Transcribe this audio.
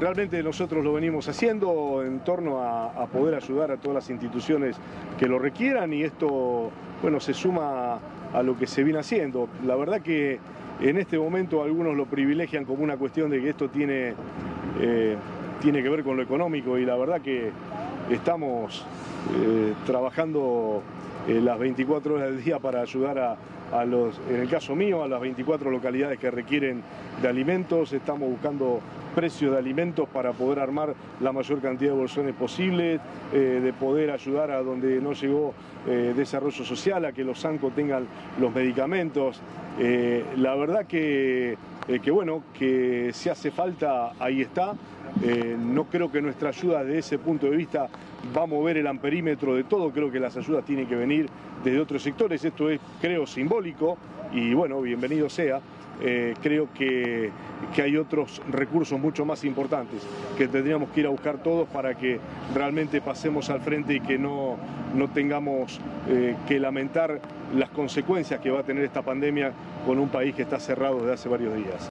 realmente nosotros lo venimos haciendo en torno a, poder ayudar a todas las instituciones que lo requieran y esto, bueno, se suma a lo que se viene haciendo. La verdad que en este momento algunos lo privilegian como una cuestión de que esto tiene, eh, tiene que ver con lo económico y la verdad que estamos eh, trabajando eh, las 24 horas del día para ayudar a, a los, en el caso mío, a las 24 localidades que requieren de alimentos. Estamos buscando precios de alimentos para poder armar la mayor cantidad de bolsones posibles, eh, de poder ayudar a donde no llegó eh, desarrollo social, a que los SANCO tengan los medicamentos. La verdad que, eh, que, bueno, que si hace falta, ahí está. Eh, no creo que nuestra ayuda desde ese punto de vista va a mover el amperímetro de todo, creo que las ayudas tienen que venir desde otros sectores, esto es creo simbólico y bueno, bienvenido sea. Eh, creo que, que, hay otros recursos mucho más importantes que tendríamos que ir a buscar todos para que realmente pasemos al frente y que no, no tengamos eh, que lamentar las consecuencias que va a tener esta pandemia con un país que está cerrado desde hace varios días.